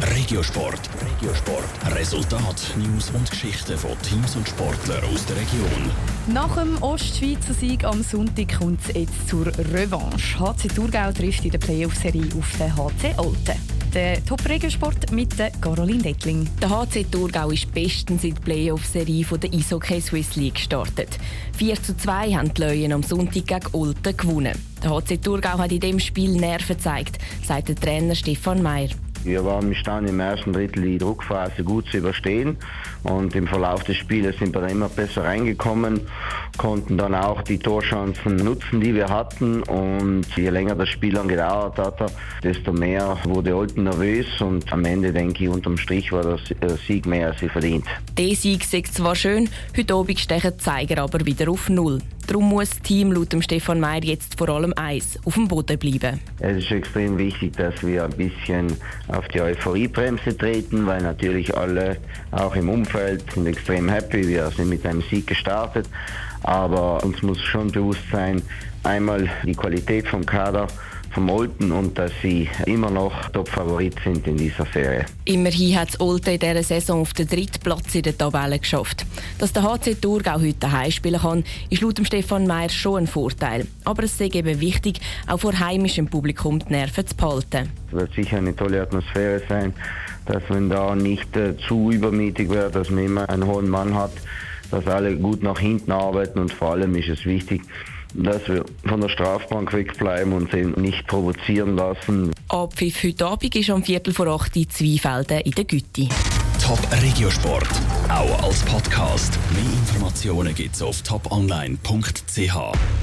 Regiosport. Regiosport. Resultat, News und Geschichten von Teams und Sportlern aus der Region. Nach dem Ostschweizer Sieg am Sonntag kommt es jetzt zur Revanche. HC Thurgau trifft in der Playoff-Serie auf den HC Olten. Der Top-Regiosport mit der Caroline Dettling. Der HC Thurgau ist bestens in die Playoff-Serie der Eishockey Swiss League gestartet. 4 zu 2 haben die Löwen am Sonntag gegen Olten gewonnen. Der HC Thurgau hat in diesem Spiel Nerven gezeigt, sagt der Trainer Stefan Meyer. Wir waren imstande im ersten Drittel die Druckphase gut zu überstehen und im Verlauf des Spieles sind wir dann immer besser reingekommen, konnten dann auch die Torchancen nutzen, die wir hatten und je länger das Spiel dann gedauert hat, desto mehr wurde Olten nervös und am Ende denke ich unterm Strich war der Sieg mehr als sie verdient. Der Sieg ist zwar schön, heute Abend stechen die Zeiger aber wieder auf Null. Darum muss das Team laut Stefan Meyer jetzt vor allem eins auf dem Boden bleiben. Es ist extrem wichtig, dass wir ein bisschen auf die Euphoriebremse treten, weil natürlich alle, auch im Umfeld, sind extrem happy. Wir sind mit einem Sieg gestartet. Aber uns muss schon bewusst sein, einmal die Qualität vom Kader vom Olten und dass sie immer noch Top-Favorit sind in dieser Serie. Immerhin hat Olten in dieser Saison auf den dritten Platz in der Tabelle geschafft. Dass der HC Thurgau heute daheim spielen kann, ist laut Stefan Meyer schon ein Vorteil. Aber es ist eben wichtig, auch vor heimischem Publikum die Nerven zu behalten. Es wird sicher eine tolle Atmosphäre sein, dass man da nicht äh, zu übermütig wird, dass man immer einen hohen Mann hat, dass alle gut nach hinten arbeiten und vor allem ist es wichtig, dass wir von der Strafbank wegbleiben und sie nicht provozieren lassen. Abpfiff heute Abend ist am Viertel vor acht in Zweifelden in der Gütti. Top Regiosport, auch als Podcast. Mehr Informationen gibt's auf toponline.ch.